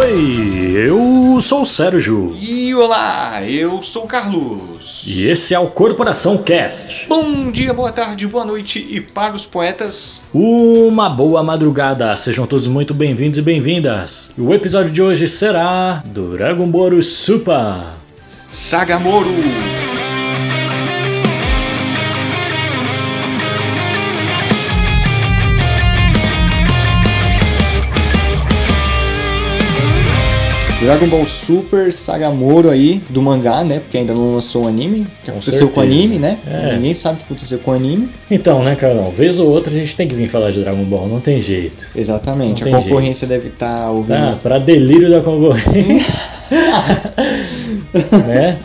Oi, eu sou o Sérgio. E olá, eu sou o Carlos. E esse é o Corporação Cast. Bom dia, boa tarde, boa noite e para os poetas. Uma boa madrugada, sejam todos muito bem-vindos e bem-vindas. O episódio de hoje será Dragon Ball Super. Sagamoro. Dragon Ball Super Sagamoro aí, do mangá, né? Porque ainda não lançou o anime. O que Com aconteceu com o certeza. anime, né? É. Ninguém sabe o que aconteceu com o anime. Então, né, Carlão? Vez ou outra a gente tem que vir falar de Dragon Ball, não tem jeito. Exatamente. Não a concorrência deve estar ouvindo. Tá, pra delírio da concorrência. né?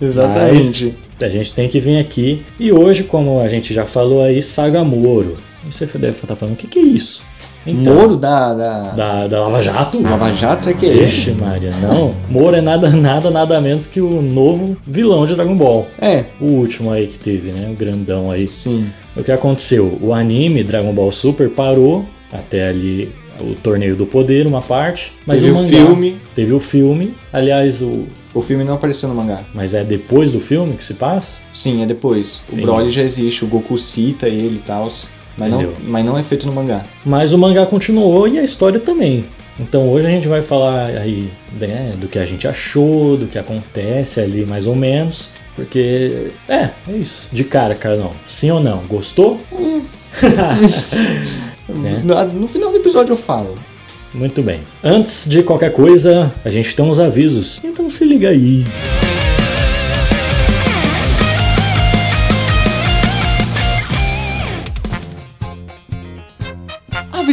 Exatamente. Mas a gente tem que vir aqui. E hoje, como a gente já falou aí, Sagamoro. Você deve estar falando, o que, que é isso? Moro da, da, Da, da Lava Jato? Lava Jato, você quer? Vixe, Maria, não. Moro é nada, nada, nada menos que o novo vilão de Dragon Ball. É, O último aí que teve, né? O grandão aí. sim. O que aconteceu? O anime Dragon Ball Super parou até ali o Torneio do Poder, uma parte. Mas Teve o o mangá, filme. Teve o filme. Aliás, o. O filme não apareceu no mangá. Mas é depois do filme que se passa? Sim, é depois. O Entendi. Broly já existe, o Goku cita ele e tal. Mas não, mas não é feito no mangá. Mas o mangá continuou e a história também. Então hoje a gente vai falar aí né, do que a gente achou, do que acontece ali mais ou menos. Porque, é, é isso. De cara, Carlão. Sim ou não? Gostou? Né? No, no final do episódio eu falo. Muito bem. Antes de qualquer coisa, a gente tem uns avisos. Então se liga aí.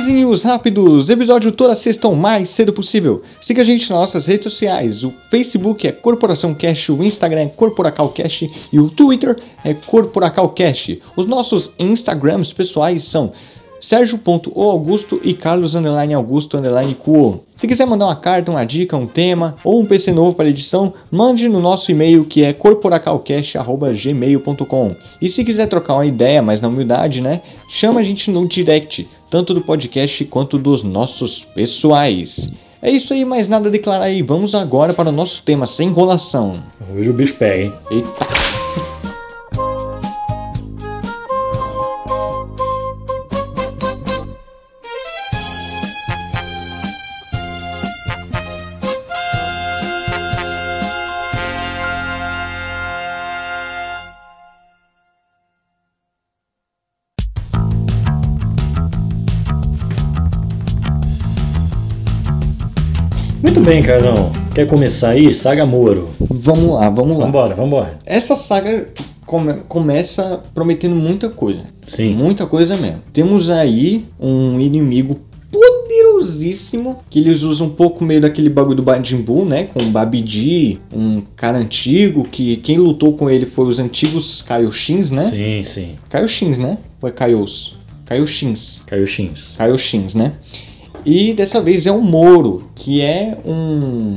Avisinhos rápidos, episódio toda sexta o mais cedo possível. Siga a gente nas nossas redes sociais. O Facebook é Corporação Cash, o Instagram é Corporacal Cash e o Twitter é Corporacal Cash. Os nossos Instagrams pessoais são Sérgio.oaugusto e Carlos underline Augusto underline Cuo. Se quiser mandar uma carta, uma dica, um tema ou um PC novo para edição, mande no nosso e-mail que é corporacalcast.gmail.com. E se quiser trocar uma ideia, mas na humildade, né? Chama a gente no direct, tanto do podcast quanto dos nossos pessoais. É isso aí, mais nada a declarar aí. Vamos agora para o nosso tema sem enrolação. Hoje o bicho pega, hein? Eita! Bem, Carlão. Quer começar aí? Saga Moro. Vamos lá, vamos lá. Vambora, vambora. Essa saga come- começa prometendo muita coisa. Sim. Muita coisa mesmo. Temos aí um inimigo poderosíssimo que eles usam um pouco meio daquele bagulho do Majin Buu, né? Com o Babidi, um cara antigo que quem lutou com ele foi os antigos Kaioshins, né? Sim, sim. Kaioshins, né? Ou é Kaios? Kaioshins. Kaioshin's. Kaioshins, né? E dessa vez é o Moro, que é um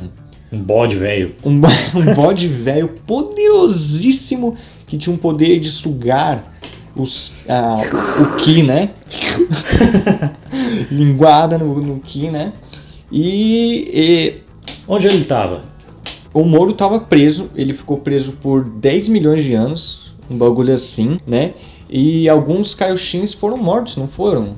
Um bode velho. um, um bode velho poderosíssimo que tinha um poder de sugar os, ah, o Ki, né? Linguada no, no Ki, né? E, e Onde ele tava? o Moro tava preso, ele ficou preso por 10 milhões de anos, um bagulho assim, né? E alguns Kaioshins foram mortos, não foram?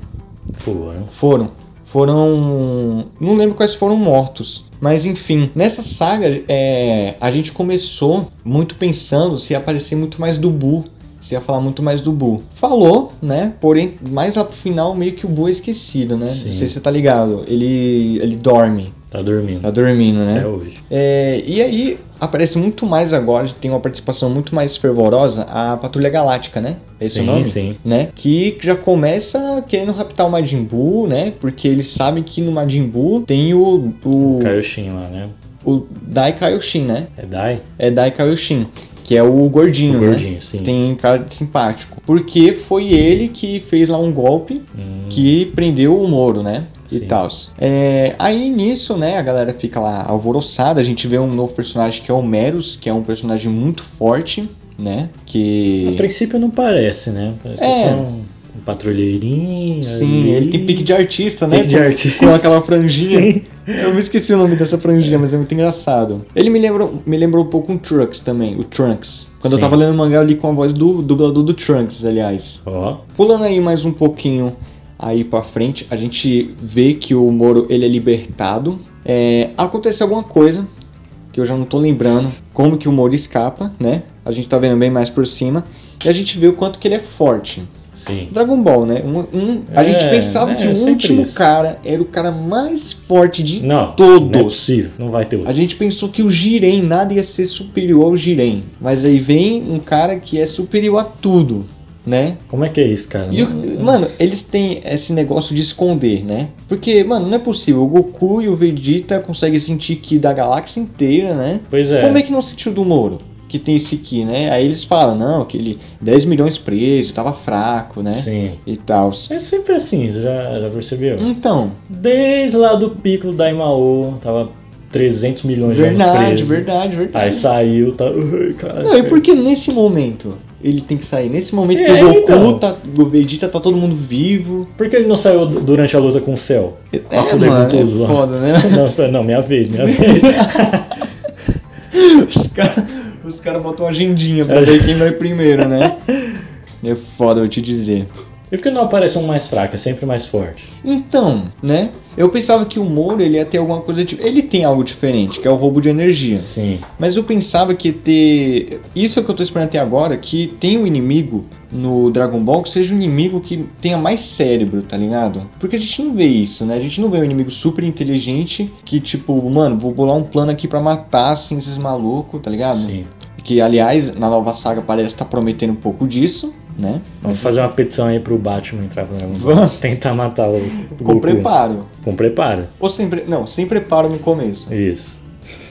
Foram. Foram. Foram. Não lembro quais foram mortos. Mas enfim, nessa saga é, a gente começou muito pensando se ia aparecer muito mais do Buu. Se ia falar muito mais do Buu. Falou, né? Porém, mais pro final, meio que o Buu é esquecido, né? Sim. Não sei se você tá ligado. Ele, ele dorme. Tá dormindo. Tá dormindo, né? Até hoje. É, e aí aparece muito mais agora, tem uma participação muito mais fervorosa a Patrulha Galáctica, né? É esse sim, o nome? sim. Né? Que já começa querendo raptar o Majin Buu, né? Porque eles sabem que no Majin Buu tem o, o, Kaioshin lá, né? O Dai Kaioshin, né? É Dai? É Dai Kaioshin, que é o gordinho, O né? gordinho, sim. Tem cara de simpático. Porque foi ele que fez lá um golpe Hum, que prendeu o Moro, né? E tal. aí nisso, né, a galera fica lá alvoroçada. A gente vê um novo personagem que é o Meros, que é um personagem muito forte, né? a Que. princípio não parece, né? Parece É. que é só um patrulheirinho. Sim, ali. ele tem pique de artista, né? Pique de artista. Com aquela franjinha. Sim. Eu me esqueci o nome dessa franjinha, mas é muito engraçado. Ele me lembrou, me lembrou um pouco um Trunks também, o Trunks. Quando eu Sim. tava lendo o mangá, eu li com a voz do dublador do Trunks, aliás. Ó, Pulando aí mais um pouquinho aí pra frente, a gente vê que o Moro ele é libertado. É, acontece alguma coisa que eu já não tô lembrando como que o Moro escapa, né? A gente tá vendo bem mais por cima e a gente vê o quanto que ele é forte. Sim. Dragon Ball, né? Um- um- a É, gente pensava é, que o último isso. cara era o cara mais forte de Não, todos. não é possível. Não vai ter outro. A gente pensou que o Jiren nada ia ser superior ao Jiren, mas aí vem um cara que é superior a tudo, né? Como é que é isso, cara? O- mano, eles têm esse negócio de esconder, né? Porque, mano, não é possível. O Goku e o Vegeta conseguem sentir Ki da galáxia inteira, né? Pois é. Como é que não sentiu do Moro? Que tem esse Ki, né? Aí eles falam, não, que ele 10 milhões preso, tava fraco, né? Sim. E tal. É sempre assim, você já, já percebeu? Então, Desde lá do pico do Daimao, tava 300 milhões de anos verdade, preso. verdade, verdade. Aí saiu, tá. Ai, cara. Não, e por que nesse momento ele tem que sair? Nesse momento que É, o Goku, então. tá, o Vegeta, tá todo mundo vivo. Por que ele não saiu du- durante a luta com o céu? Pra É, mano, com é foda, né? Não, não, minha vez, minha vez. Os caras os cara botam uma agendinha pra ver quem vai primeiro, né? É foda, eu te dizer. E por que não aparece um mais fraco? É sempre mais forte. Então, né? Eu pensava que o Moro ele ia ter alguma coisa de. Ele tem algo diferente, que é o roubo de energia. Sim. Mas eu pensava que ia ter. Isso é o que eu tô esperando até agora, que tem um inimigo no Dragon Ball que seja um inimigo que tenha mais cérebro, tá ligado? Porque a gente não vê isso, né? A gente não vê um inimigo super inteligente que, tipo, mano, vou bolar um plano aqui pra matar assim esses malucos, tá ligado? Sim. Que, aliás, na nova saga parece estar prometendo um pouco disso, né? Vamos fazer uma petição aí pro Batman entrar pra Vamos. tentar matar o, o Com Goku. preparo. Com preparo. Ou sempre. Não, sem preparo no começo. Isso.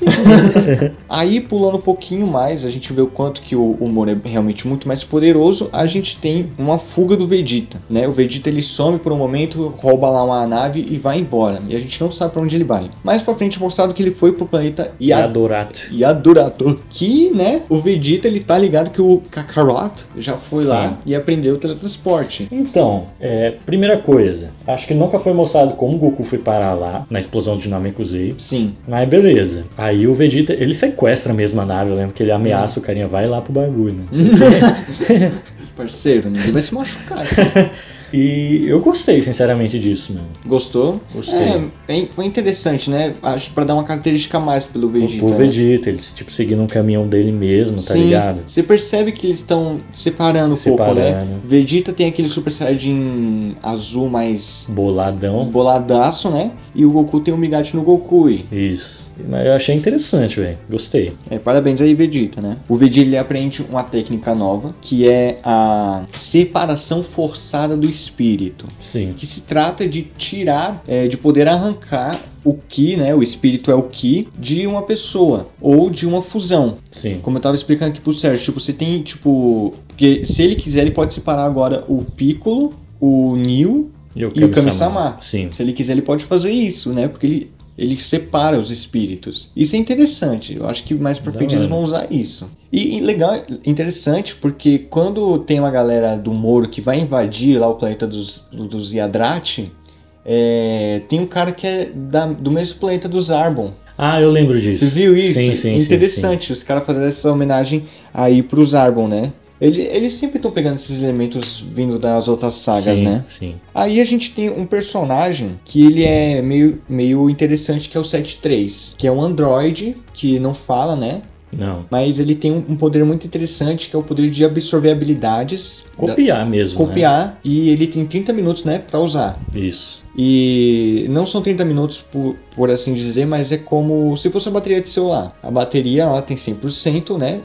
Aí, pulando um pouquinho mais, a gente vê o quanto que o, Moro é realmente muito mais poderoso. A gente tem uma fuga do Vegeta, né? O Vegeta ele some por um momento, rouba lá uma nave e vai embora. E a gente não sabe pra onde ele vai. Mais pra frente é mostrado que ele foi pro planeta E Yad Adorato. Yadurato. Que, né, o Vegeta ele tá ligado que o Kakarot já foi Sim. lá e aprendeu o teletransporte. Então, é, primeira coisa, acho que nunca foi mostrado como o Goku foi parar lá, na explosão Dinamico Z. Sim. Mas beleza. Aí o Vegeta, ele sequestra mesmo a nave, eu lembro que ele ameaça o carinha, vai lá pro bagulho, né? Parceiro, ninguém vai se machucar. E eu gostei, sinceramente, disso, mano. Gostou? Gostei. É, bem- foi interessante, né? Acho pra dar uma característica a mais pelo Vegeta. Pro né? Vegeta, ele tipo seguindo um caminhão dele mesmo, tá Sim, ligado? Você percebe que eles estão separando Se um pouco, né? separando. Vegeta tem aquele Super Saiyajin azul mais Boladão. boladaço, né? E o Goku tem o Migate no Goku. Isso. Mas eu achei interessante, velho. Gostei. É, parabéns aí, Vegeta, né? O Vegeta ele aprende uma técnica nova, que é a separação forçada do espírito. Sim. Que se trata de tirar, é, de poder arrancar o Ki, né? O espírito é o Ki de uma pessoa ou de uma fusão. Sim. Como eu tava explicando aqui pro Sérgio, tipo, você tem, tipo. Porque se ele quiser, ele pode separar agora o Piccolo, o Neo E o e o Kami-sama. Sim. Se ele quiser, ele pode fazer isso, né? Porque ele, ele separa os espíritos. Isso é interessante. Eu acho que mais pra frente eles vão usar isso. E, e legal, interessante, porque quando tem uma galera do Moro que vai invadir lá o planeta dos, dos Yadrati, é, tem um cara que é da- do mesmo planeta dos Arbon. Ah, eu lembro disso. Você viu isso? Sim, sim, sim, Interessante, os caras fazendo essa homenagem aí pros Arbon, né? Ele- Eles sempre estão pegando esses elementos vindo das outras sagas, sim, né? Sim. Aí a gente tem um personagem que ele é meio, meio interessante, que é o 73, que é um androide que não fala, né? Não. Mas ele tem um, poder muito interessante, que é o poder de absorver habilidades, da- Copiar mesmo. copiar, e ele tem 30 minutos, né, pra usar. Né? Isso. E não são 30 minutos, por, por assim dizer, mas é como se fosse a bateria de celular. A bateria ela tem 100%, né?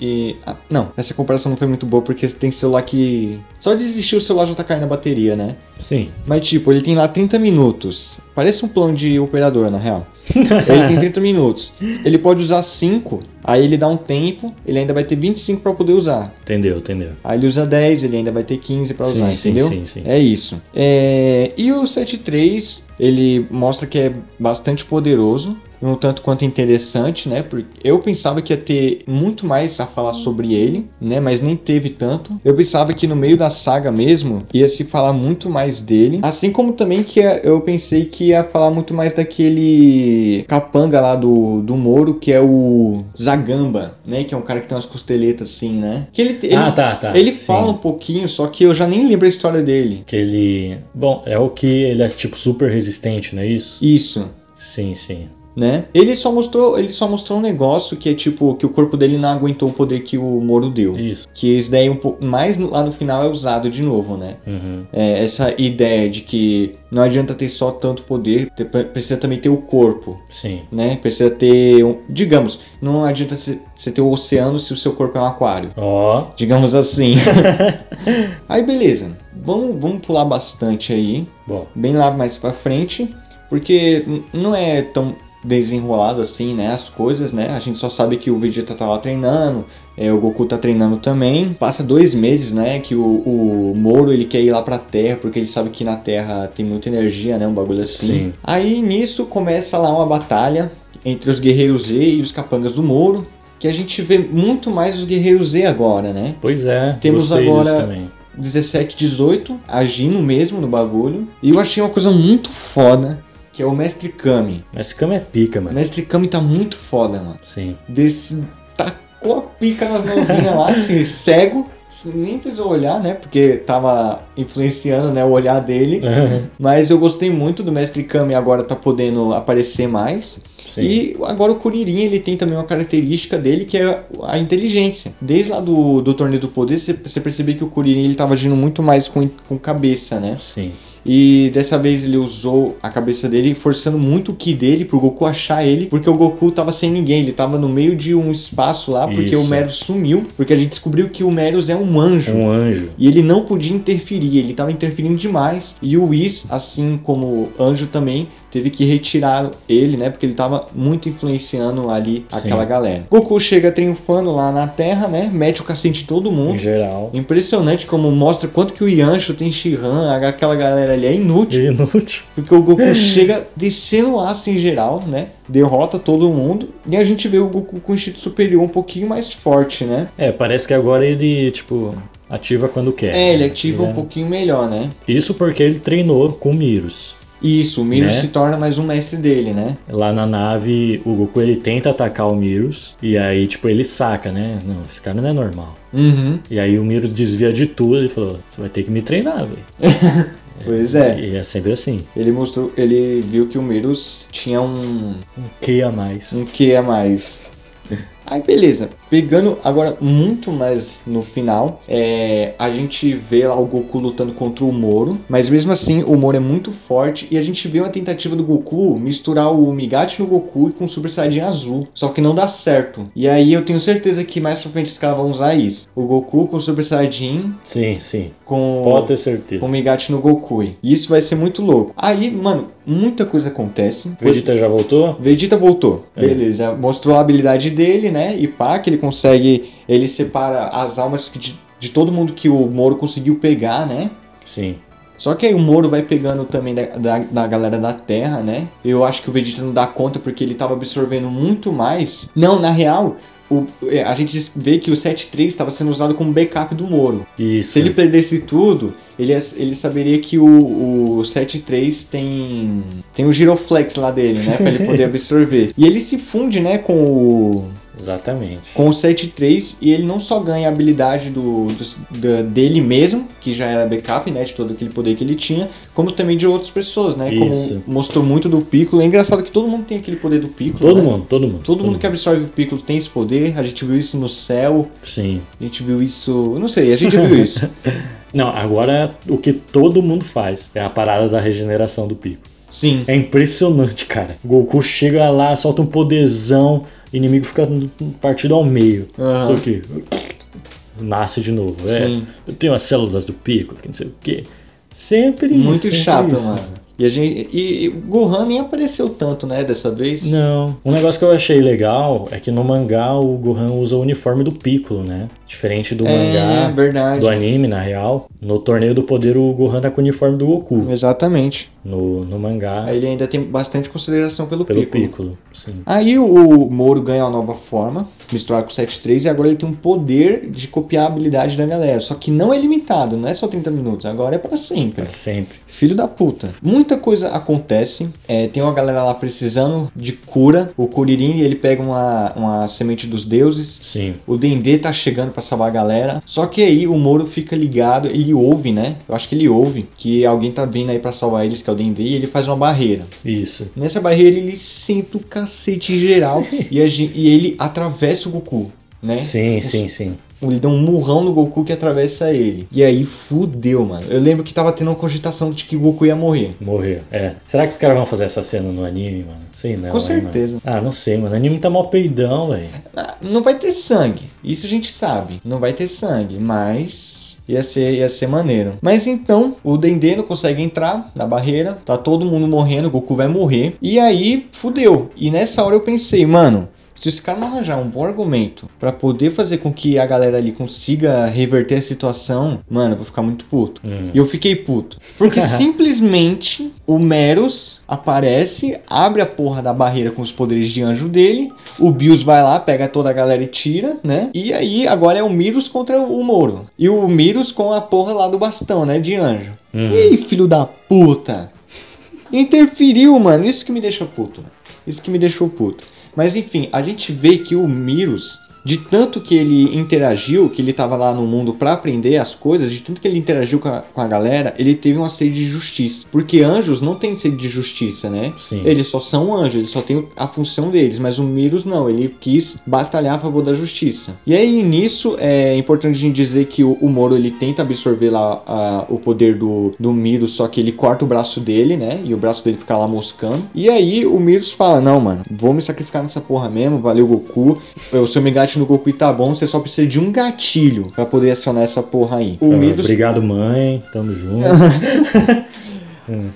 E, ah, não, essa comparação não foi muito boa porque tem celular que. Só de existir o celular já tá caindo a bateria, né? Sim. Mas tipo, ele tem lá 30 minutos. Parece um plano de operador, na real. ele tem 30 minutos. Ele pode usar 5, aí ele dá um tempo, ele ainda vai ter 25 para poder usar. Entendeu, entendeu. Aí ele usa 10, ele ainda vai ter 15 para Sim, usar, sim, entendeu? sim, sim. É isso. É, E o 73, ele mostra que é bastante poderoso. Um tanto quanto interessante, né? Porque eu pensava que ia ter muito mais a falar sobre ele, né? Mas nem teve tanto. Eu pensava que no meio da saga mesmo ia se falar muito mais dele. Assim como também que eu pensei que ia falar muito mais daquele capanga lá do, do Moro, que é o Zagamba, né? Que é um cara que tem umas costeletas assim, né? Que ele, ele, ah, tá, tá. Ele sim. fala um pouquinho, só que eu já nem lembro a história dele. Que ele. Bom, é o que ele é tipo super resistente, não é isso? Isso. Sim, sim né? Ele só mostrou, ele só mostrou um negócio que é tipo que o corpo dele não aguentou o poder que o Moro deu. Isso. Que isso daí um pouco mais lá no final é usado de novo, né? Uhum. É, essa ideia de que não adianta ter só tanto poder, precisa também ter o corpo. Sim. Né? Precisa ter, um, digamos, não adianta você ter o oceano se o seu corpo é um aquário. Ó. Oh. Digamos assim. aí beleza. Vamos, vamos pular bastante aí. Bom. Bem lá mais pra frente. Porque não é tão desenrolado assim, né, as coisas, né? A gente só sabe que o Vegeta tá lá treinando, é, o Goku tá treinando também. Passa dois meses, né, que o, o Moro ele quer ir lá pra Terra, porque ele sabe que na Terra tem muita energia, né, um bagulho assim. Sim. Aí nisso começa lá uma batalha entre os Guerreiros Z e os Capangas do Moro, que a gente vê muito mais os Guerreiros Z agora, né? Pois é, temos agora 17, 18 agindo mesmo no bagulho. E eu achei uma coisa muito foda que é o Mestre Kami. Mestre Kami é pica, mano. Mestre Kami tá muito foda, mano. Sim. Desse. Tacou a pica nas novinhas lá, cego. Nem precisou olhar, né? Porque tava influenciando né, o olhar dele. Uhum. Mas eu gostei muito do Mestre Kami agora tá podendo aparecer mais. Sim. E agora o Kuririn ele tem também uma característica dele que é a inteligência. Desde lá do, do Torneio do Poder, você, percebeu que o Kuririn ele tava agindo muito mais com, com cabeça, né? Sim. E dessa vez ele usou a cabeça dele, forçando muito o Ki dele pro Goku achar ele, porque o Goku tava sem ninguém, ele tava no meio de um espaço lá, porque Isso. o Meros sumiu, porque a gente descobriu que o Meros é um anjo. Um anjo. E ele não podia interferir, ele tava interferindo demais. E o Whis, assim como anjo também, teve que retirar ele, né? Porque ele tava muito influenciando ali Sim. aquela galera. Goku chega triunfando lá na Terra, né? Mete o cacete em todo mundo. Em geral. Impressionante como mostra quanto que o Yancho tem Shihan, aquela galera ali é inútil. Inútil. Porque o Goku chega descendo o aço em geral, né? Derrota todo mundo. E a gente vê o Goku com o instinto superior um pouquinho mais forte, né? É, parece que agora ele, tipo, ativa quando quer. É, ele né? ativa um é- pouquinho melhor, né? Isso porque ele treinou com o Miros. Isso, o Miro Né? se torna mais um mestre dele, né? Lá na nave, o Goku ele tenta atacar o Miros. E aí, tipo, ele saca, né? Não, esse cara não é normal. Uhum. E aí o Miros desvia de tudo e falou: Você vai ter que me treinar, velho. Pois é. E é sempre assim. Ele mostrou, ele viu que o Mirus tinha um Um que a mais. um que a mais. Aí beleza, pegando agora muito mais no final, é, a gente vê lá o Goku lutando contra o Moro, mas mesmo assim o Moro é muito forte e a gente vê uma tentativa do Goku misturar o Migate no Goku e com o Super Saiyajin azul, só que não dá certo. E aí eu tenho certeza que mais pra frente os caras vão usar isso. O Goku com o Super Saiyajin Sim, sim. com Pode ter certeza. com o Migate no Goku. E isso vai ser muito louco. Aí, mano, muita coisa acontece. Vegeta já voltou? Vegeta voltou. É. Beleza. Mostrou a habilidade dele, né? E pá, que ele consegue. Ele separa as almas de, de todo mundo que o Moro conseguiu pegar, né? Sim. Só que aí o Moro vai pegando também da, da, da galera da Terra, né? Eu acho que o Vegeta não dá conta porque ele tava absorvendo muito mais. Não, na real, o- é, a gente vê que o 7.3 estava sendo usado como backup do Moro. Isso. Se ele perdesse tudo, ele, ele saberia que o, o 7.3 tem tem o giroflex lá dele, né? Pra ele poder absorver. E ele se funde, né, com o Exatamente. com o 7.3 e ele não só ganha a habilidade do, do- da- dele mesmo, que já era backup, né, de todo aquele poder que ele tinha, como também de outras pessoas, né? Isso. Como mostrou muito do Piccolo. É engraçado que todo mundo tem aquele poder do Piccolo. Todo né? mundo, todo mundo. Todo mundo que absorve o Piccolo tem esse poder. A gente viu isso no céu, Sim. a gente viu isso. Não sei, a gente viu isso. Não, agora o que todo mundo faz é a parada da regeneração do pico. Sim. É impressionante, cara. Goku chega lá, solta um poderzão, inimigo fica partido ao meio. Aham. Não sei o quê. Nasce de novo. É, Sim. eu tenho as células do pico, que não sei o quê. Sempre isso. Muito sempre chato, isso. mano. E, a gente, e, e o Gohan nem apareceu tanto, né, dessa vez. Não. Um negócio que eu achei legal é que no mangá o Gohan usa o uniforme do Piccolo, né? Diferente do é, mangá, verdade. do anime, na real. No torneio do poder, o Gohan tá com o uniforme do Goku. Exatamente. No, no mangá, Aí ele ainda tem bastante consideração pelo, pelo Piccolo. Piccolo. Sim. Aí o Moro ganha uma nova forma, misturado com o 7.3, e agora ele tem um poder de copiar a habilidade da galera. Só que não é limitado, não é só 30 minutos, agora é pra sempre. Pra sempre. Filho da puta. Muita coisa acontece. É, tem uma galera lá precisando de cura. O Kuririn, ele pega uma, uma semente dos deuses. Sim. O Dendê tá chegando pra salvar a galera. Só que aí o Moro fica ligado, ele ouve, né? Eu acho que ele ouve que alguém tá vindo aí pra salvar eles, que é o Dendê, e ele faz uma barreira. Isso. Nessa barreira ele senta o cacete em geral e, a gen- e ele atravessa o Goku, né? Sim, Os- sim, sim. Ele dá um murrão no Goku que atravessa ele. E aí fudeu, mano. Eu lembro que tava tendo uma cogitação de que o Goku ia morrer. Morreu. É. Será que os caras vão fazer essa cena no anime, mano? Sei não. Com hein, certeza. mano? Ah, não sei, mano. O anime tá mó peidão, velho. Ah, Não vai ter sangue. Isso a gente sabe. Não vai ter sangue, mas. Ia ser, ia ser maneiro. Mas então, o Dendê não consegue entrar na barreira. Tá todo mundo morrendo, o Goku vai morrer. E aí, fudeu. E nessa hora eu pensei, mano. Se esse cara não arranjar um bom argumento pra poder fazer com que a galera ali consiga reverter a situação, mano, eu vou ficar muito puto. Hum. E eu fiquei puto. Porque simplesmente o Meros aparece, abre a porra da barreira com os poderes de anjo dele. O Bills vai lá, pega toda a galera e tira, né? E aí agora é o Miros contra o Moro. E o Miros com a porra lá do bastão, né? De anjo. Uhum. Ih, filho da puta! Interferiu, mano. Isso que me deixa puto. Isso que me deixou puto. Mas enfim, a gente vê que o Miros, de tanto que ele interagiu, que ele tava lá no mundo pra aprender as coisas, de tanto que ele interagiu com a, com a galera, ele teve uma sede de justiça. Porque anjos não têm sede de justiça, né? Sim. Eles só são anjos, eles só têm a função deles, mas o Miros não, ele quis batalhar a favor da justiça. E aí nisso é importante a gente dizer que o, o Moro ele tenta absorver lá a- o poder do, do Miros, só que ele corta o braço dele, né? E o braço dele fica lá moscando. E aí o Miros fala: Não, mano, vou me sacrificar nessa porra mesmo, valeu Goku. O seu No Goku tá bom, você só precisa de um gatilho pra poder acionar essa porra aí. O Ah, Miros Obrigado, mãe. Tamo junto.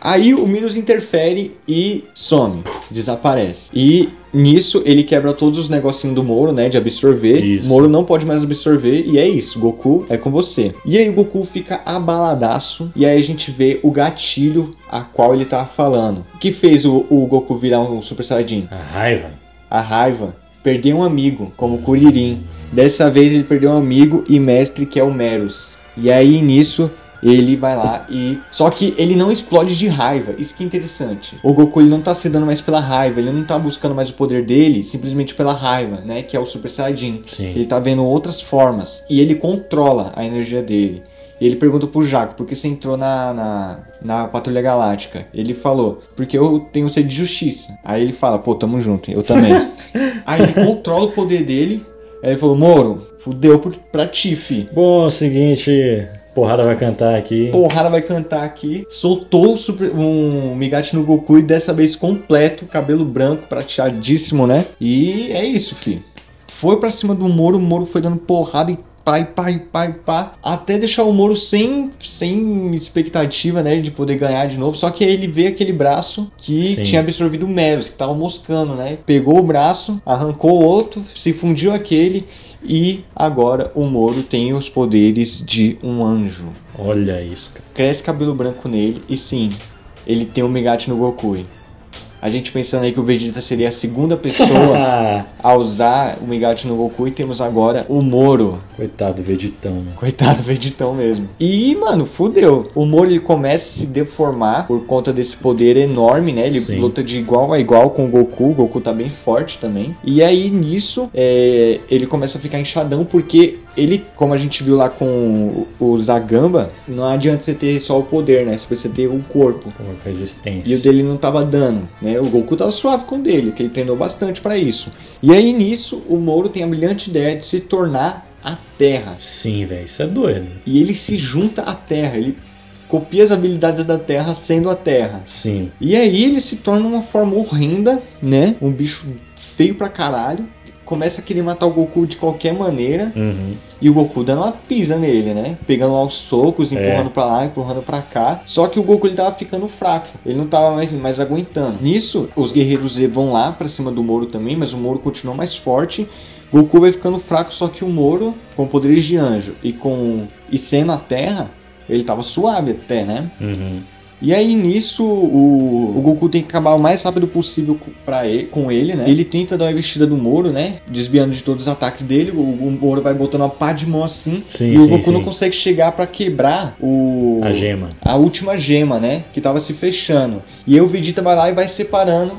Aí o Minos interfere e some, desaparece. E nisso ele quebra todos os negocinhos do Moro, né, de absorver. Isso. Moro não pode mais absorver e é isso, Goku é com você. E aí o Goku fica abaladaço e aí a gente vê o gatilho a qual ele tava falando. O que fez o, o Goku virar um Super Saiyajin? A raiva. A raiva. Perder um amigo, como Kuririn. Dessa vez ele perdeu um amigo e mestre que é o Meros. E aí nisso ele vai lá e. Só que ele não explode de raiva. Isso que é interessante. O Goku ele não tá se dando mais pela raiva. Ele não tá buscando mais o poder dele simplesmente pela raiva, né? Que é o Super Saiyajin. Sim. Ele tá vendo outras formas. E ele controla a energia dele. E ele pergunta pro Jaco, por que você entrou na, na, na Patrulha Galáctica? Ele falou, porque eu tenho sede de justiça. Aí ele fala, pô, tamo junto, eu também. Aí ele controla o poder dele. Aí ele falou, Moro, fudeu pra ti, fi. Bom, é o seguinte. Porrada vai cantar aqui. Porrada vai cantar aqui. Soltou super- um Migate no Goku e dessa vez completo, cabelo branco, prateadíssimo, né? E é isso, fi. Foi pra cima do Moro, o Moro foi dando porrada e pai, pai, pai, pá, até deixar o Moro sem, sem expectativa, né, de poder ganhar de novo. Só que aí ele vê aquele braço que Sim. tinha absorvido o Meros, que tava moscando, né? Pegou o braço, arrancou o outro, se fundiu aquele e agora o Moro tem os poderes de um anjo Olha isso, cara. cresce cabelo branco nele e sim, ele tem o Megate no Goku. A gente pensando aí que o Vegeta seria a segunda pessoa a usar o Megate no Goku e temos agora o Moro. Coitado do Vegetão, né? Coitado do Vegetão mesmo. E, mano, fudeu. O Moro ele começa a se deformar por conta desse poder enorme, né? Ele Sim. luta de igual a igual com o Goku. O Goku tá bem forte também. E aí, nisso, é, ele começa a ficar inchadão porque ele, como a gente viu lá com o Zagamba, não adianta você ter só o poder, né? Você precisa ter o corpo. Com resistência. E o dele não tava dando, né? O Goku tava suave com o dele, que ele treinou bastante pra isso. E aí nisso, o Moro tem a brilhante ideia de se tornar a Terra. Sim, velho. Isso é doido. E ele se junta à Terra, ele copia as habilidades da Terra sendo a Terra. Sim. E aí ele se torna uma forma horrenda, né? Um bicho feio pra caralho. Começa a querer matar o Goku de qualquer maneira. Uhum. E o Goku dando uma pisa nele, né? Pegando lá os socos, É. empurrando pra lá, empurrando pra cá. Só que o Goku ele tava ficando fraco. Ele não tava mais, mais aguentando. Nisso, os guerreiros Z vão lá pra cima do Moro também, mas o Moro continua mais forte. Goku vai ficando fraco, só que o Moro, com poderes de anjo e com e sendo a Terra, ele tava suave até, né? Uhum. E aí nisso o, o Goku tem que acabar o mais rápido possível com- pra ele, com ele, né? Ele tenta dar uma investida do Moro, né? Desviando de todos os ataques dele. O, o Moro vai botando uma pá de mão assim. Sim, e o sim, Goku não sim. consegue chegar pra quebrar o A gema. a última gema, né? Que tava se fechando. E aí o Vegeta vai lá e vai separando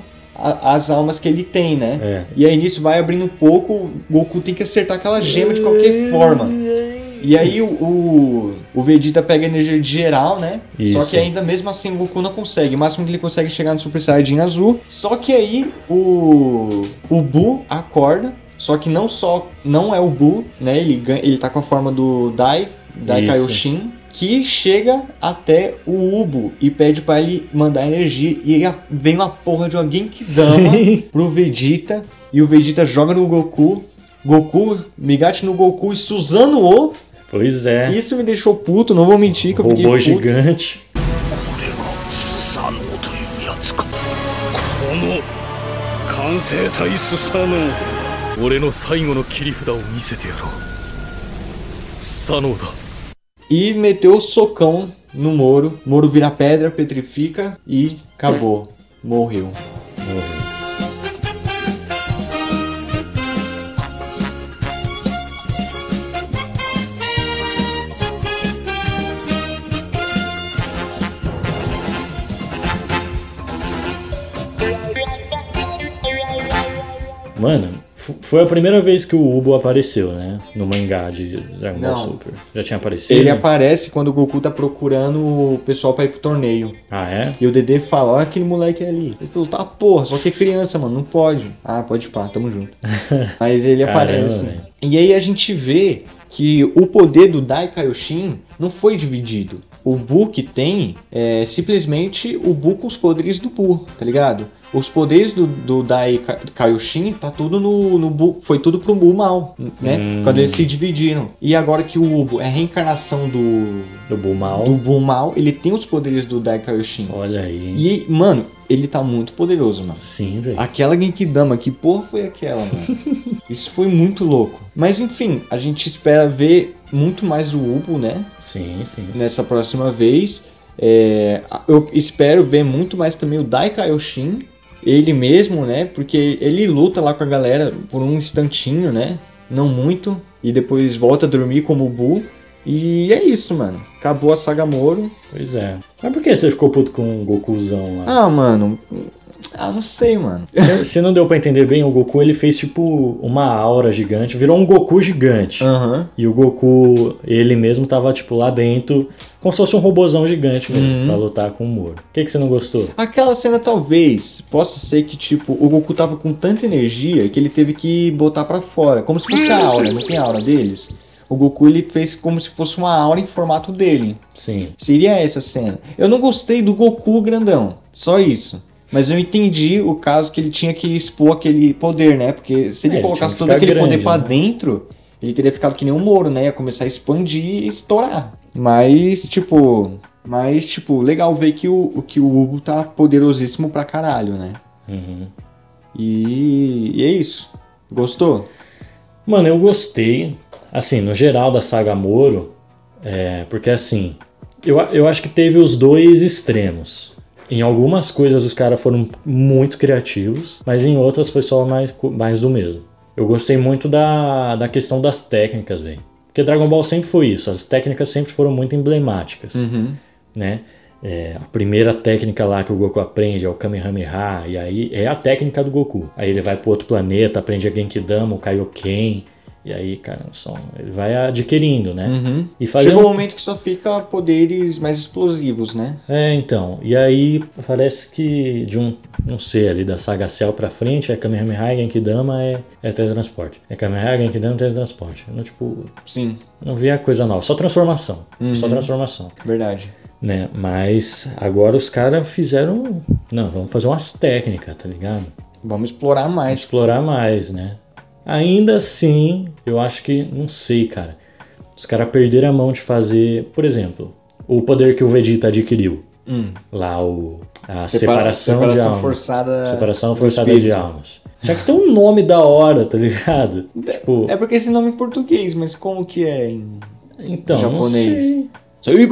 as almas que ele tem, né? É. E aí nisso vai abrindo um pouco, o Goku tem que acertar aquela gema de qualquer forma. E aí o, o, o Vegeta pega a energia de geral, né? Só Isso. que ainda mesmo assim o Goku não consegue. O máximo que ele consegue é chegar no Super Saiyajin azul. Só que aí o, o Buu acorda. Só que não só não é o Buu, né? Ele, ele tá com a forma do Dai, Dai Isso. Kaioshin, que chega até o Ubu e pede pra ele mandar energia. E aí vem uma porra de alguém que dama Sim. pro Vegeta. E o Vegeta joga no Goku. Goku, Migate no Goku e Suzano-o. Pois é. Isso me deixou puto, não vou mentir que eu Robô gigante. E meteu o socão no Moro. Moro vira pedra, petrifica e acabou. Morreu. Morreu. Mano, foi a primeira vez que o Ubo apareceu, né? No mangá de Dragon Ball. Super. Já tinha aparecido? Ele aparece quando o Goku tá procurando o pessoal pra ir pro torneio. Ah, é? E o Dedê fala, olha aquele moleque ali. Ele falou, tá porra, só que é criança, mano, não pode. Ah, pode pá, tamo junto. Mas ele Caramba, aparece. E aí a gente vê que o poder do Dai Kaioshin não foi dividido. O Bu que tem é simplesmente o Bu com os poderes do Bu, tá ligado? Os poderes do, do Dai Ka- Kaioshin tá tudo no, no Bu, foi tudo pro Bu mal, né? Hum. Quando eles se dividiram. E agora que o Ubu é a reencarnação do, Do Bumal. do Bu mal, ele tem os poderes do Dai Kaioshin. Olha aí. E, mano, ele tá muito poderoso, mano. Sim, velho. Aquela Genkidama, que porra foi aquela, mano? Isso foi muito louco. Mas enfim, a gente espera ver muito mais do Ubu, né? Sim, sim. Nessa próxima vez. É, eu espero ver muito mais também o Dai Kaioshin. Ele mesmo, né? Porque ele luta lá com a galera por um instantinho, né? Não muito. E depois volta a dormir como o Bu. E é isso, mano. Acabou a saga Moro. Pois é. Mas por que você ficou puto com o Gokuzão lá? Ah, mano. Ah, não sei, mano. Se, se não deu pra entender bem, o Goku ele fez tipo uma aura gigante, virou um Goku gigante. Aham. E o Goku, ele mesmo tava tipo lá dentro, como se fosse um robozão gigante mesmo, Uhum. pra lutar com o Moro. O que, que você não gostou? Aquela cena talvez possa ser que, tipo, o Goku tava com tanta energia que ele teve que botar pra fora. Como se fosse a aura, não tem a aura deles? O Goku ele fez como se fosse uma aura em formato dele. Sim. Seria essa cena. Eu não gostei do Goku grandão, só isso. Mas eu entendi o caso que ele tinha que expor aquele poder, né? Porque se ele É, ele colocasse que todo aquele grande, poder pra né? dentro, ele teria ficado que nem um Moro, né? Ia começar a expandir e estourar. Mas, tipo. Mas, tipo, legal ver que o, que o Ubu tá poderosíssimo pra caralho, né? Uhum. E, e é isso. Gostou? Mano, eu gostei, assim, no geral da saga Moro, é, porque assim, eu, eu acho que teve os dois extremos. Em algumas coisas os caras foram muito criativos, mas em outras foi só mais, mais do mesmo. Eu gostei muito da, da questão das técnicas, velho. Porque Dragon Ball sempre foi isso, as técnicas sempre foram muito emblemáticas, né? É, a primeira técnica lá que o Goku aprende é o Kamehameha, e aí é a técnica do Goku. Aí ele vai pro outro planeta, aprende a Genkidama, o Kaioken, e aí, cara, só, ele vai adquirindo, né? Uhum. E fazer Chegou um um- momento que só fica poderes mais explosivos, né? É, então. E aí parece que de um, não sei, ali da saga Cell pra frente é Kamehameha, Genkidama é, é teletransporte. É Kamehameha, Genkidama, teletransporte. Não, tipo, Sim, não via coisa nova, só transformação. Uhum. Só transformação. verdade. Né? Mas agora os caras fizeram. Não, vamos fazer umas técnicas, tá ligado? Vamos explorar mais. Explorar mais, né? Ainda assim, eu acho que. Não sei, cara. Os caras perderam a mão de fazer. Por exemplo, o poder que o Vegeta adquiriu. Hum. Lá, o, a Separa- separação, de almas. forçada. Separação forçada de almas. Tinha que ter um nome da hora, tá ligado? Tipo, É porque esse nome é em português, mas como que é em então, não japonês? sei. Sei.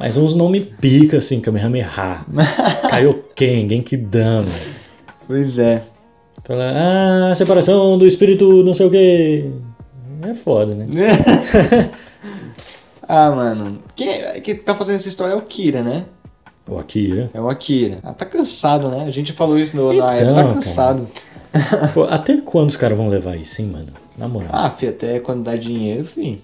Mas uns nomes pica, assim, Kamehameha, Kaioken, Genkidama. Pois é. Fala, ah, separação do espírito não sei o que. É foda, né? ah, mano. Quem, é- quem tá fazendo essa história é o Kira, né? O Akira. É o Akira. Ah, tá cansado, né? A gente falou isso no, na Então, época. Tá cara. cansado. Pô, até quando os caras vão levar isso, hein, mano? Na moral. Ah, fi, até quando dá dinheiro, fi.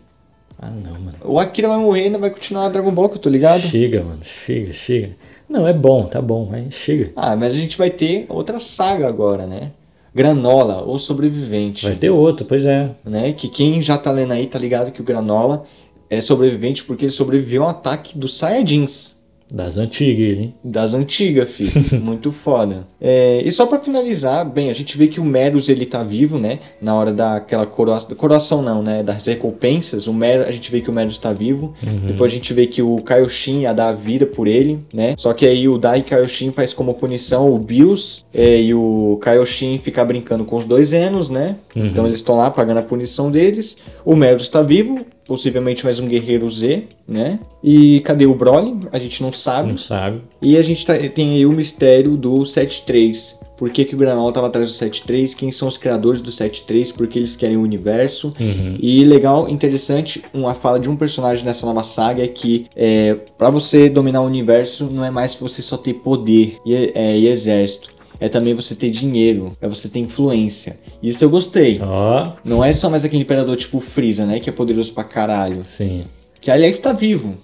Ah, não, mano. O Akira vai morrer e ainda vai continuar Dragon Ball, que eu tô ligado. Chega, mano. Chega, chega. Não, é bom, tá bom, mas chega. Ah, mas a gente vai ter outra saga agora, né? Granola, ou Sobrevivente. Vai ter outro, pois é. né? Que quem já tá lendo aí tá ligado que o Granola é sobrevivente porque ele sobreviveu a um ataque dos Saiyajins. Das antigas, ele, hein? Das antigas, filho. Muito foda. É, e só pra finalizar, bem, a gente vê que o Meros ele tá vivo, né? Na hora daquela coroação, coroação não, né? Das recompensas, o Meros, a gente vê que o Meros tá vivo. Depois a gente vê que o Kaioshin ia dar a vida por ele, né? Só que aí o Dai Kaioshin faz como punição o Bills é, e o Kaioshin fica brincando com os dois Enos, né? Então eles estão lá pagando a punição deles. O Meros tá vivo, possivelmente mais um guerreiro Z, né? E cadê o Broly? A gente não sabe. Não sabe. E a gente tá- tem aí o mistério do 7-3. Por que, que o Granola estava atrás do 7-3? Quem são os criadores do 7-3? Por que eles querem o universo? E legal, interessante, uma fala de um personagem nessa nova saga é que é, para você dominar o universo não é mais você só ter poder e, é, e exército. É também você ter dinheiro, é você ter influência. Isso eu gostei. Ó, Não é só mais aquele imperador tipo Freeza, né? Que é poderoso pra caralho sim. que aliás está vivo,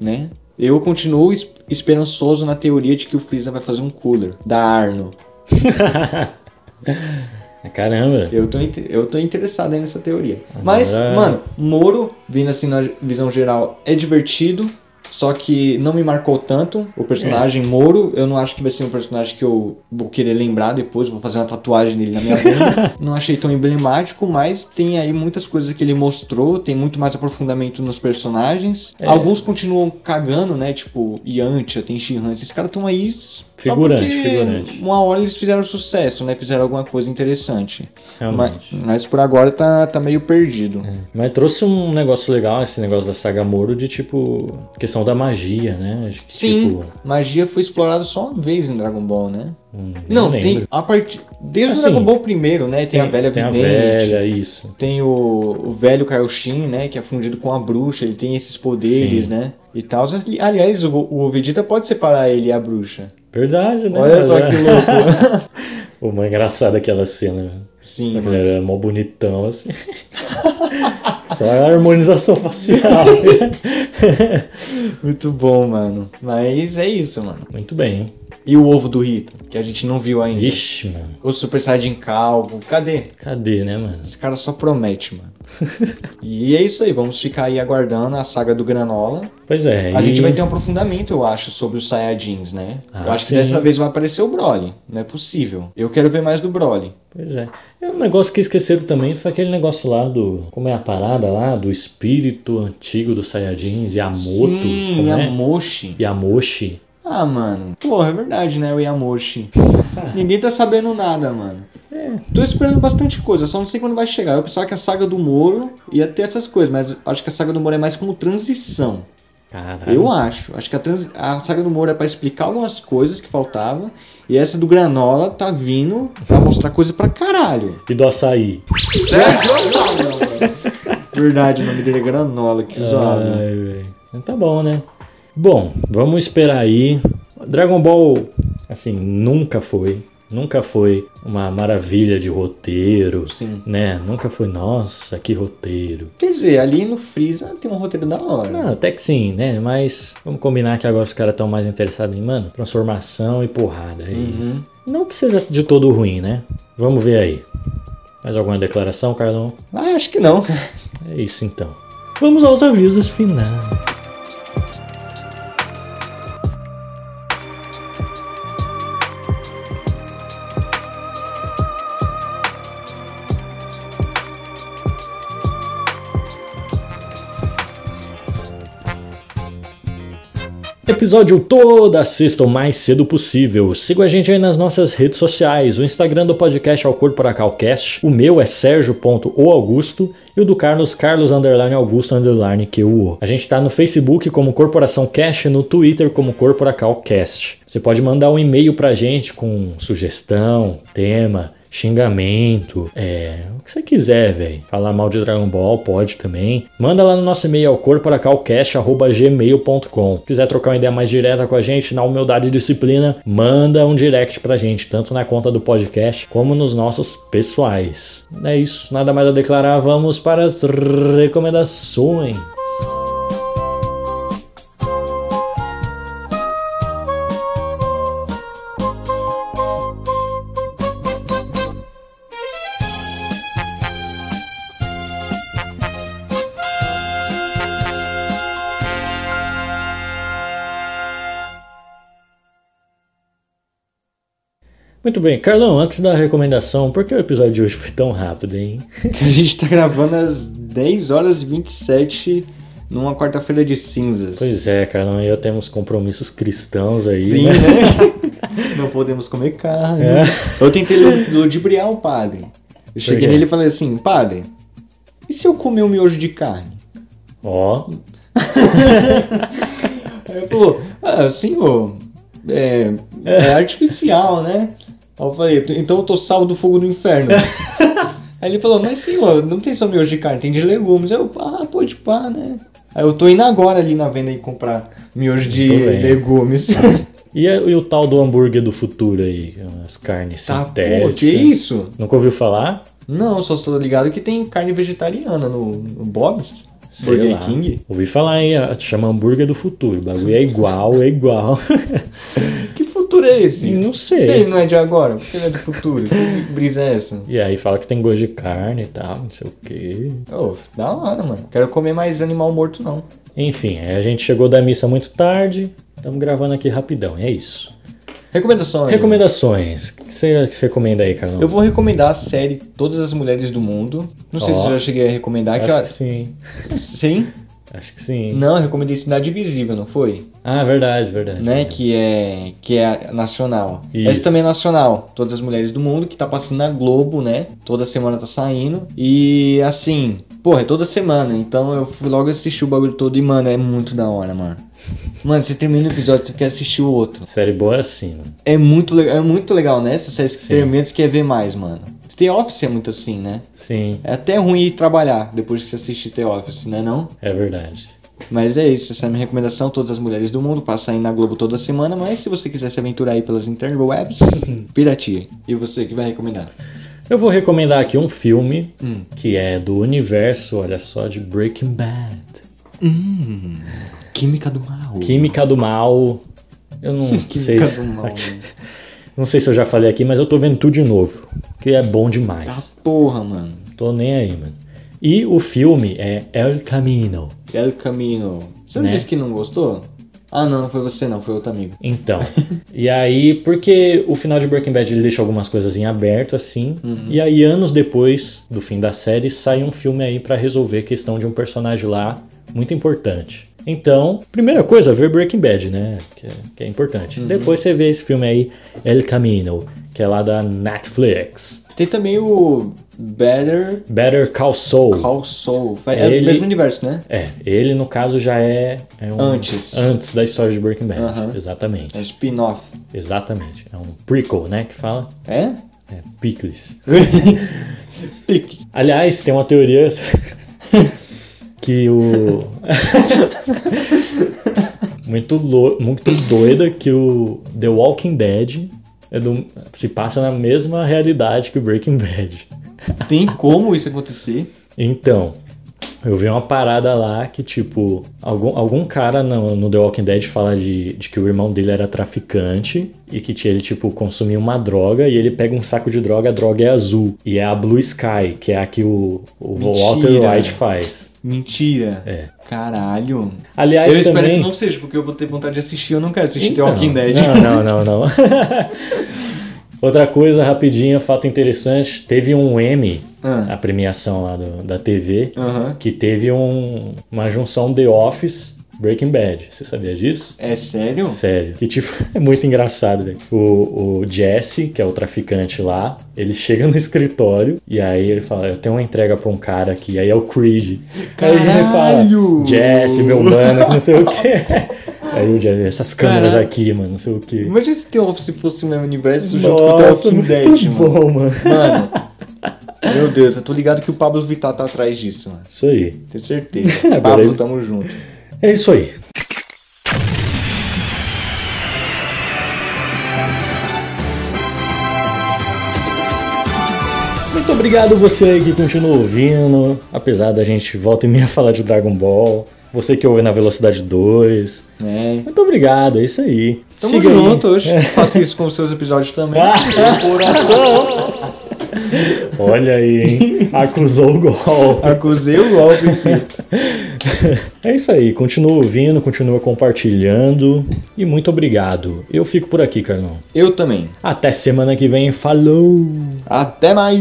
né? Eu continuo es- esperançoso na teoria de que o Freeza vai fazer um cooler da Arno. Caramba. Eu tô, eu tô interessado aí nessa teoria. Mas, Agora- mano, Moro, vindo assim na visão geral, é divertido. Só que não me marcou tanto. O personagem Moro, eu não acho que vai ser um personagem que eu vou querer lembrar depois. Vou fazer uma tatuagem dele na minha bunda. não achei tão emblemático, mas tem aí muitas coisas que ele mostrou. Tem muito mais aprofundamento nos personagens. É. Alguns continuam cagando, né? Tipo, Yantia, tem Shihan. Esses caras estão aí. Figurante, figurante. Uma hora eles fizeram sucesso, né? Fizeram alguma coisa interessante. Mas, Realmente. mas por agora tá, tá meio perdido. Mas trouxe um negócio legal, esse negócio da saga Moro, de tipo, questão da magia, né? Acho que, Sim, Tipo, magia foi explorada só uma vez em Dragon Ball, né? hum, Não, lembro. tem a partir desde Assim, o Dragon Ball primeiro, né? Tem, a velha Tem a velha, isso. tem o, o velho Kaioshin, né? Que é fundido com a bruxa, ele tem esses poderes, Sim. né? E tal. Aliás, o, o Vegeta pode separar ele e a bruxa. Verdade, né? Olha só é- que louco. Pô, mas é engraçado aquela cena. Sim, Ele mano. era mó bonitão, assim. Só a harmonização facial. muito bom, mano. Mas é isso, mano. Muito bem? E o ovo do Rito, que a gente não viu ainda. Ixi, mano. O Super Saiyajin calvo. Cadê? Cadê, né, mano? Esse cara só promete, mano. e é isso aí, vamos ficar aí aguardando a saga do Granola. Pois é. A e- gente vai ter um aprofundamento, eu acho, sobre os Saiyajins, né? Ah, eu acho sim. que dessa vez vai aparecer o Broly. Não é possível. Eu quero ver mais do Broly. Pois é. E um negócio que esqueceram também foi aquele negócio lá do. Como é a parada lá? Do espírito antigo dos Saiyajins, Yamoto. Sim, como é? Yamoshi. Yamoshi. Ah, mano. Porra, é verdade, né? O Yamoshi. Ninguém tá sabendo nada, mano. É. Tô esperando bastante coisa, só não sei quando vai chegar. Eu pensava que a saga do Moro ia ter essas coisas, mas acho que a saga do Moro é mais como transição. Caralho. Eu acho. Acho que a, trans- a saga do Moro é pra explicar algumas coisas que faltavam. E essa do Granola tá vindo pra mostrar coisa pra caralho. E do açaí. Verdade, o nome dele é Granola, que zoado. Ai, velho. Tá bom, né? Bom, vamos esperar aí. Dragon Ball, assim, nunca foi. Nunca foi uma maravilha de roteiro, Sim. né? Nunca foi, nossa, que roteiro. Quer dizer, ali no Freeza tem um roteiro da hora. Não, até que sim, né? Mas vamos combinar que agora os caras estão mais interessados em, mano, transformação e porrada. É isso. Não que seja de todo ruim, né? Vamos ver aí. Mais alguma declaração, Carlão? Ah, acho que não. É isso então. Vamos aos avisos finais. Episódio toda sexta o mais cedo possível. Siga a gente aí nas nossas redes sociais. O Instagram do podcast é o Corporacalcast. O meu é sergio.oaugusto e o do Carlos, Carlos underline Augusto underline QO. A gente tá no Facebook como Corporação Cast e no Twitter como Corporacalcast. Você pode mandar um e-mail pra gente com sugestão, tema, xingamento, é, o que você quiser, velho. Falar mal de Dragon Ball pode também. Manda lá no nosso e-mail corporacalcast@gmail.com. Quiser trocar uma ideia mais direta com a gente, na humildade e disciplina, manda um direct pra gente, tanto na conta do podcast como nos nossos pessoais. É isso, nada mais a declarar, vamos para as recomendações. Muito bem, Carlão, antes da recomendação, por que o episódio de hoje foi tão rápido, hein? Que a gente tá gravando às 10 horas e 27 numa quarta-feira de cinzas. Pois é, Carlão e eu temos compromissos cristãos aí, Sim, né? né? Não podemos comer carne. É. Eu tentei lu- ludibriar o padre. Eu cheguei nele e falei assim, padre, e se eu comer um miojo de carne? Ó, Aí ele falou, ah, senhor, é, é artificial, né? Aí eu falei, então eu tô salvo do fogo do inferno. Aí ele falou, mas senhor, não tem só miojo de carne, tem de legumes. Aí eu, ah, pode pá, né? Aí eu tô indo agora ali na venda aí comprar miojo de legumes. e, a- e o tal do hambúrguer do futuro aí? As carnes Tá, pô, sintéticas. que isso? Nunca ouviu falar? Não, só estou ligado que tem carne vegetariana no, no Bob's, Sei Burger lá. King. Ouvi falar aí, ó, chama hambúrguer do futuro. O bagulho é igual, é igual. Que futuro é esse? Não sei. Se ele não é de agora, porque ele é do futuro. Que brisa é essa? e aí fala que tem gosto de carne e tal, não sei o quê. Ô, da hora, mano. Quero comer mais animal morto, não. Enfim, a gente chegou da missa muito tarde, estamos gravando aqui rapidão, é isso. Recomendações. Recomendações. O que você recomenda aí, Carlão? Eu vou recomendar a série Todas as Mulheres do Mundo. Não sei se eu já cheguei a recomendar. Acho que ela- que sim. Sim? Acho que sim. Não, eu recomendei Cidade Invisível, não foi? Ah, verdade, verdade. Né? Que é, que é nacional. Isso. Essa também é nacional. Todas as Mulheres do Mundo, que tá passando na Globo, né? Toda semana tá saindo. E assim, porra, é toda semana. Então eu fui logo assistir o bagulho todo e, mano, é muito da hora, mano. Mano, você termina o episódio, você quer assistir o outro. Série boa é assim, mano. É muito, é muito legal, né? Essas séries que Sim. termina, você quer ver mais, mano. The Office é muito assim, né? Sim, É até ruim ir trabalhar depois que você assistir The Office, né não? é verdade. Mas é isso, essa é a minha recomendação. Todas as mulheres do mundo passam aí na Globo toda semana. Mas se você quiser se aventurar aí pelas interwebs, piratia. E você que vai recomendar? Eu vou recomendar aqui um filme Hum. que é do universo, olha só, de Breaking Bad. Hum, Química do Mal. Química do Mal. Eu não sei. Química do Mal. Não sei se eu já falei aqui, mas eu tô vendo tudo de novo. Que é bom demais. Ah, porra, mano. Tô nem aí, mano. E o filme é El Camino. El Camino. Você não Né? disse que não gostou? Ah, não, não foi você não, foi outro amigo. Então, e aí, porque o final de Breaking Bad ele deixa algumas coisas em aberto, assim, e aí anos depois do fim da série, sai um filme aí pra resolver a questão de um personagem lá muito importante. Então, primeira coisa, ver Breaking Bad, né? Que é, que é importante. Depois você vê esse filme aí, El Camino, que é lá da Netflix. Tem também o Better Better Call Saul. Call Saul. É Ele- o mesmo universo, né? É, ele no caso já é, é um- Antes. antes da história de Breaking Bad. Aham. Exatamente. É um spin-off. Exatamente. É um prequel, né, que fala. É? É, Pickles. Pique. Aliás, tem uma teoria que o. muito, lo... muito doida que o The Walking Dead é do... se passa na mesma realidade que o Breaking Bad. Tem como isso acontecer? Então, eu vi uma parada lá que, tipo, algum, algum cara no, no The Walking Dead fala de, de que o irmão dele era traficante e que ele, tipo, consumia uma droga e ele pega um saco de droga, a droga é azul. E é a Blue Sky, que é a que o, o. Walter White faz. Mentira. É. Caralho. Aliás, eu espero também... que não seja, porque eu vou ter vontade de assistir. Eu não quero assistir Então, The Walking Dead. Não, não, não, não. Outra coisa, rapidinho, fato interessante, teve um M, Ah. a premiação lá do- da TV, que teve um- uma junção The Office Breaking Bad. Você sabia disso? É sério? Sério. Que tipo, é muito engraçado, velho. O, o Jesse, que é o traficante lá, ele chega no escritório e aí ele fala: Eu tenho uma entrega pra um cara aqui. Aí é o Creed. Aí ele fala: Caralho! Jesse, meu mano, que não sei o quê. Aí o Jesse, essas câmeras Caralho. aqui, mano, não sei o quê. Imagina se The Office fosse o mesmo universo junto com o Dead, mano. bom, mano. Mano, meu Deus, eu tô ligado que o Pablo Vittar tá atrás disso, mano. Isso aí. Tenho certeza. Agora Pablo, ele- tamo junto. É isso aí. Muito obrigado você aí que continua ouvindo, apesar da gente volta e meia falar de Dragon Ball. Você que ouve na velocidade 2. É. Muito obrigado, é isso aí. Tamo Siga aí. junto hoje. Faça isso com os seus episódios também. Olha aí, hein? Acusou o golpe. Acusei o golpe, filho. É isso aí, continua ouvindo, continua compartilhando e muito obrigado. Eu fico por aqui, Carlão. Eu também. Até semana que vem, falou! Até mais.